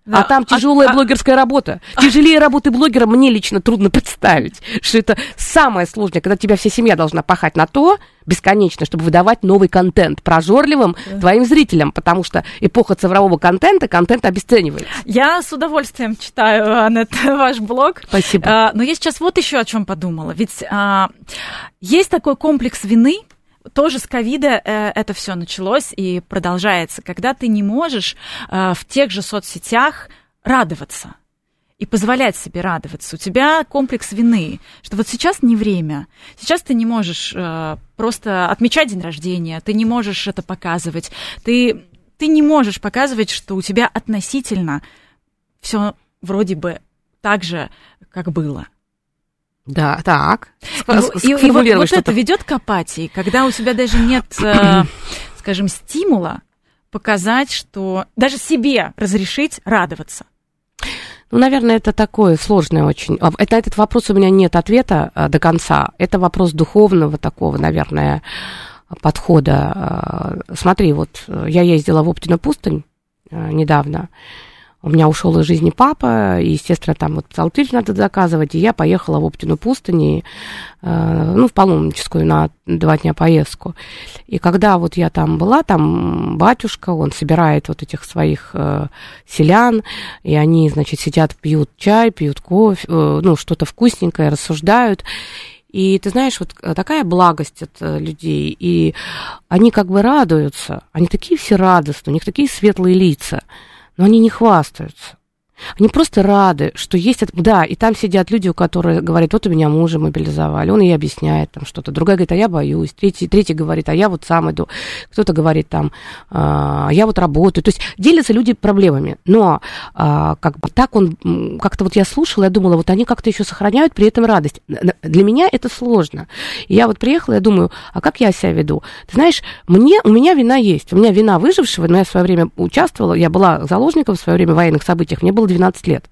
Да. А там тяжелая а, блогерская а... работа. Тяжелее работы блогера мне лично трудно представить, что это самое сложное, когда тебя вся семья должна пахать на то бесконечно, чтобы выдавать новый контент прожорливым да. твоим зрителям, потому что эпоха цифрового контента, контент обесценивается. Я с удовольствием читаю, Аннет, ваш блог. Спасибо. А, но я сейчас вот еще о чем подумала. Ведь а, есть такой комплекс вины, тоже с ковида э, это все началось и продолжается, когда ты не можешь э, в тех же соцсетях радоваться и позволять себе радоваться. У тебя комплекс вины, что вот сейчас не время. Сейчас ты не можешь э, просто отмечать день рождения, ты не можешь это показывать, ты, ты не можешь показывать, что у тебя относительно все вроде бы так же, как было. Да, так. Ну, и, и вот, вот это ведет к апатии, когда у тебя даже нет, э, скажем, стимула показать, что даже себе разрешить радоваться. Ну, наверное, это такое сложное очень. А, это, этот вопрос у меня нет ответа а, до конца. Это вопрос духовного такого, наверное, подхода. А, смотри, вот я ездила в Оптину пустынь а, недавно. У меня ушел из жизни папа, и, естественно, там вот псалтырь надо заказывать, и я поехала в Оптину пустынь, э, ну, в паломническую на два дня поездку. И когда вот я там была, там батюшка, он собирает вот этих своих э, селян, и они, значит, сидят, пьют чай, пьют кофе, э, ну, что-то вкусненькое, рассуждают. И ты знаешь, вот э, такая благость от э, людей, и они как бы радуются, они такие все радостные, у них такие светлые лица – но они не хвастаются. Они просто рады, что есть... Да, и там сидят люди, у которых говорят, вот у меня мужа мобилизовали, он ей объясняет там что-то. Другая говорит, а я боюсь. Третий, третий говорит, а я вот сам иду. Кто-то говорит там, а я вот работаю. То есть делятся люди проблемами. Но а, как бы так он... Как-то вот я слушала, я думала, вот они как-то еще сохраняют при этом радость. Для меня это сложно. И я вот приехала, я думаю, а как я себя веду? Ты знаешь, мне, у меня вина есть. У меня вина выжившего, но я в свое время участвовала, я была заложником в свое время в военных событиях, мне было было 12 лет.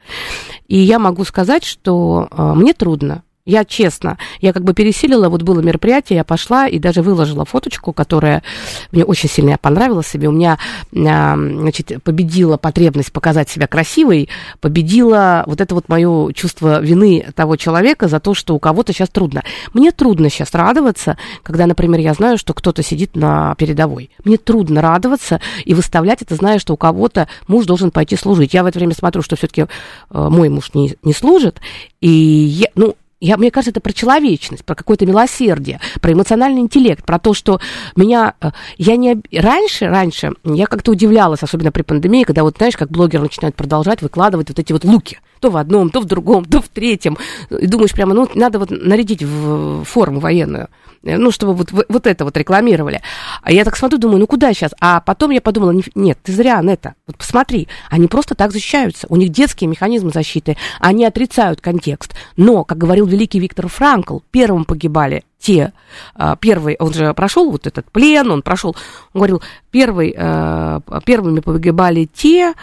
И я могу сказать, что э, мне трудно. Я честно, я как бы пересилила, вот было мероприятие, я пошла и даже выложила фоточку, которая мне очень сильно понравилась себе. У меня, а, значит, победила потребность показать себя красивой, победила вот это вот мое чувство вины того человека за то, что у кого-то сейчас трудно. Мне трудно сейчас радоваться, когда, например, я знаю, что кто-то сидит на передовой. Мне трудно радоваться и выставлять это, зная, что у кого-то муж должен пойти служить. Я в это время смотрю, что все-таки э, мой муж не, не служит, и я, ну, я, мне кажется, это про человечность, про какое-то милосердие, про эмоциональный интеллект, про то, что меня... Э, я не... Раньше, раньше я как-то удивлялась, особенно при пандемии, когда вот, знаешь, как блогеры начинают продолжать выкладывать вот эти вот луки. То в одном, то в другом, то в третьем. И думаешь прямо, ну, надо вот нарядить в форму военную. Э, ну, чтобы вот, вот это вот рекламировали. А я так смотрю, думаю, ну куда сейчас? А потом я подумала, нет, ты зря, Нета, вот посмотри, они просто так защищаются, у них детские механизмы защиты, они отрицают контекст. Но, как говорил великий Виктор Франкл, первым погибали те, а, первый, он же прошел вот этот плен, он прошел, он говорил, первый, э, первыми погибали те,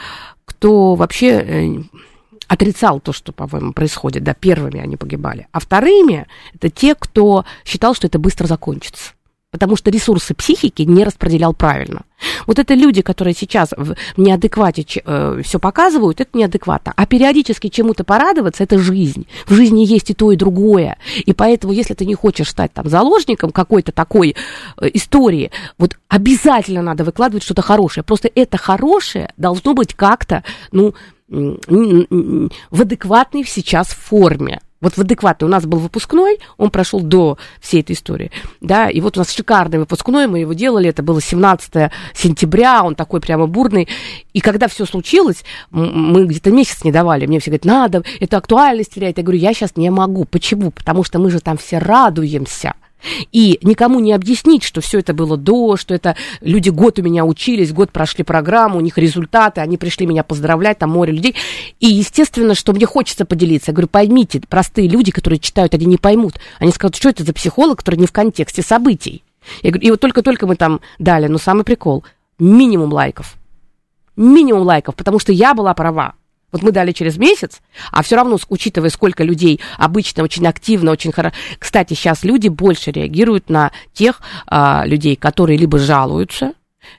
кто вообще э, отрицал то, что, по-моему, происходит, да, первыми они погибали. А вторыми это те, кто считал, что это быстро закончится. Потому что ресурсы психики не распределял правильно. Вот это люди, которые сейчас в неадеквате э, все показывают, это неадекватно. А периодически чему-то порадоваться, это жизнь. В жизни есть и то, и другое. И поэтому, если ты не хочешь стать там заложником какой-то такой э, истории, вот обязательно надо выкладывать что-то хорошее. Просто это хорошее должно быть как-то, ну, в адекватной сейчас форме. Вот в адекватной. У нас был выпускной, он прошел до всей этой истории. Да, и вот у нас шикарный выпускной, мы его делали, это было 17 сентября, он такой прямо бурный. И когда все случилось, мы где-то месяц не давали. Мне все говорят, надо, это актуальность теряет. Я говорю, я сейчас не могу. Почему? Потому что мы же там все радуемся. И никому не объяснить, что все это было до, что это люди год у меня учились, год прошли программу, у них результаты, они пришли меня поздравлять, там море людей. И, естественно, что мне хочется поделиться. Я говорю, поймите, простые люди, которые читают, они не поймут. Они скажут, что это за психолог, который не в контексте событий. Я говорю, и вот только-только мы там дали, но самый прикол, минимум лайков. Минимум лайков, потому что я была права. Вот мы дали через месяц, а все равно, учитывая, сколько людей обычно очень активно, очень хорошо... Кстати, сейчас люди больше реагируют на тех а, людей, которые либо жалуются,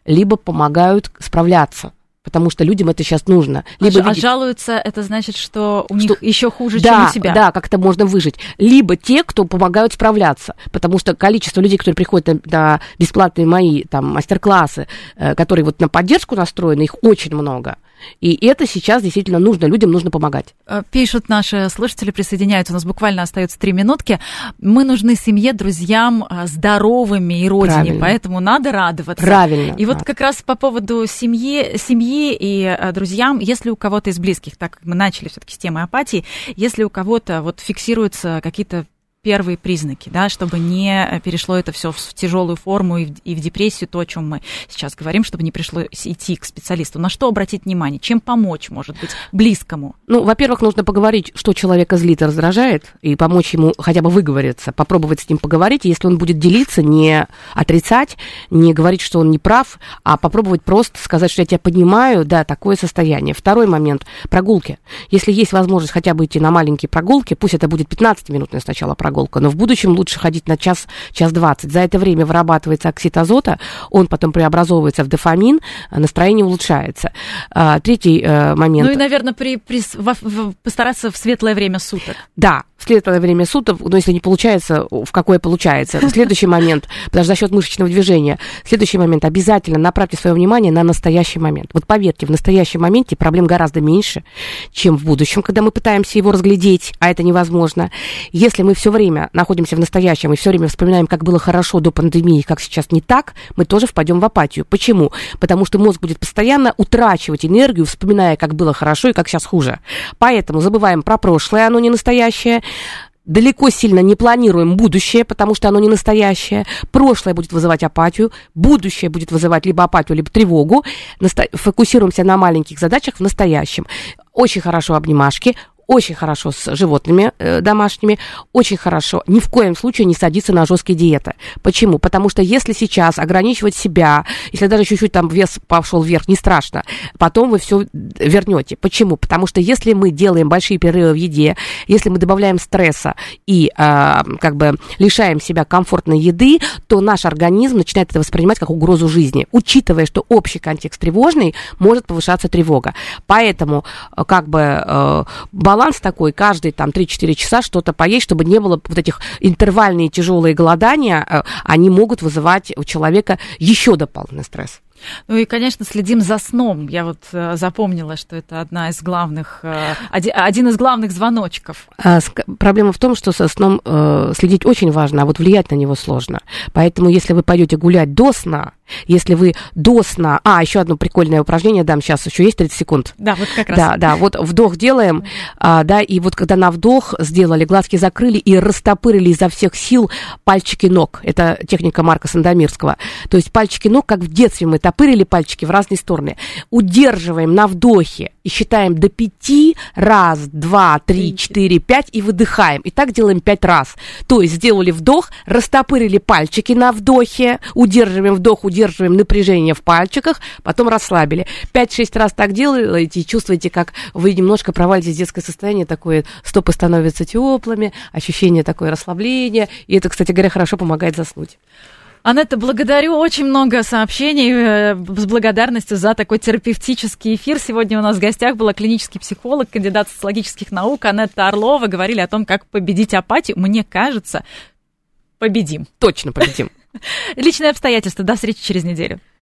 либо помогают справляться потому что людям это сейчас нужно. А либо а, видеть... жалуются, это значит, что у что... них еще хуже, да, чем у тебя. Да, как-то можно выжить. Либо те, кто помогают справляться, потому что количество людей, которые приходят на, на бесплатные мои там мастер-классы, э, которые вот на поддержку настроены, их очень много. И это сейчас действительно нужно, людям нужно помогать. Э, пишут наши слушатели, присоединяются, у нас буквально остается три минутки. Мы нужны семье, друзьям э, здоровыми и родине, Правильно. поэтому надо радоваться. Правильно. И вот как раз по поводу семьи, семьи и э, друзьям, если у кого-то из близких, так как мы начали все-таки с темы апатии, если у кого-то вот фиксируются какие-то первые признаки, да, чтобы не перешло это все в тяжелую форму и в, и в депрессию, то, о чем мы сейчас говорим, чтобы не пришлось идти к специалисту. На что обратить внимание? Чем помочь, может быть, близкому? Ну, во-первых, нужно поговорить, что человека злит и раздражает, и помочь ему хотя бы выговориться, попробовать с ним поговорить. если он будет делиться, не отрицать, не говорить, что он не прав, а попробовать просто сказать, что я тебя понимаю, да, такое состояние. Второй момент – прогулки. Если есть возможность хотя бы идти на маленькие прогулки, пусть это будет 15-минутная сначала прогулка, прогулка, но в будущем лучше ходить на час, час двадцать. За это время вырабатывается оксид азота, он потом преобразовывается в дофамин, настроение улучшается. А, третий э, момент. Ну и, наверное, при, при, в, в, постараться в светлое время суток. Да, в светлое время суток, но если не получается, в какое получается. Следующий момент, потому что за счет мышечного движения, следующий момент, обязательно направьте свое внимание на настоящий момент. Вот поверьте, в настоящем моменте проблем гораздо меньше, чем в будущем, когда мы пытаемся его разглядеть, а это невозможно. Если мы все время находимся в настоящем и все время вспоминаем, как было хорошо до пандемии, как сейчас не так, мы тоже впадем в апатию. Почему? Потому что мозг будет постоянно утрачивать энергию, вспоминая, как было хорошо и как сейчас хуже. Поэтому забываем про прошлое, оно не настоящее, далеко сильно не планируем будущее, потому что оно не настоящее. Прошлое будет вызывать апатию, будущее будет вызывать либо апатию, либо тревогу. Фокусируемся на маленьких задачах в настоящем. Очень хорошо обнимашки, очень хорошо с животными э, домашними, очень хорошо. Ни в коем случае не садиться на жесткие диеты. Почему? Потому что если сейчас ограничивать себя, если даже чуть-чуть там вес пошел вверх, не страшно, потом вы все вернете. Почему? Потому что если мы делаем большие перерывы в еде, если мы добавляем стресса и э, как бы лишаем себя комфортной еды, то наш организм начинает это воспринимать как угрозу жизни, учитывая, что общий контекст тревожный, может повышаться тревога. Поэтому э, как бы э, баланс такой, каждые там 3-4 часа что-то поесть, чтобы не было вот этих интервальные тяжелые голодания, э, они могут вызывать у человека еще дополнительный стресс. Ну и, конечно, следим за сном. Я вот э, запомнила, что это одна из главных, э, один, один из главных звоночков. А, проблема в том, что со сном э, следить очень важно, а вот влиять на него сложно. Поэтому, если вы пойдете гулять до сна, если вы до сна... А, еще одно прикольное упражнение дам сейчас, еще есть 30 секунд. Да, вот как раз. Да, да, вот вдох делаем, а, да, и вот когда на вдох сделали, глазки закрыли и растопырили изо всех сил пальчики ног. Это техника Марка Сандомирского. То есть пальчики ног, как в детстве мы топырили пальчики в разные стороны. Удерживаем на вдохе и считаем до пяти, раз, два, три, четыре, пять, и выдыхаем. И так делаем пять раз. То есть сделали вдох, растопырили пальчики на вдохе, удерживаем вдох, удерживаем напряжение в пальчиках, потом расслабили. Пять-шесть раз так делаете и чувствуете, как вы немножко провалитесь в детское состояние, такое стопы становятся теплыми, ощущение такое расслабления. И это, кстати говоря, хорошо помогает заснуть. Анетта, благодарю. Очень много сообщений э, с благодарностью за такой терапевтический эфир. Сегодня у нас в гостях была клинический психолог, кандидат социологических наук Анетта Орлова. Говорили о том, как победить апатию. Мне кажется, победим. Точно победим. Личные обстоятельства. До встречи через неделю.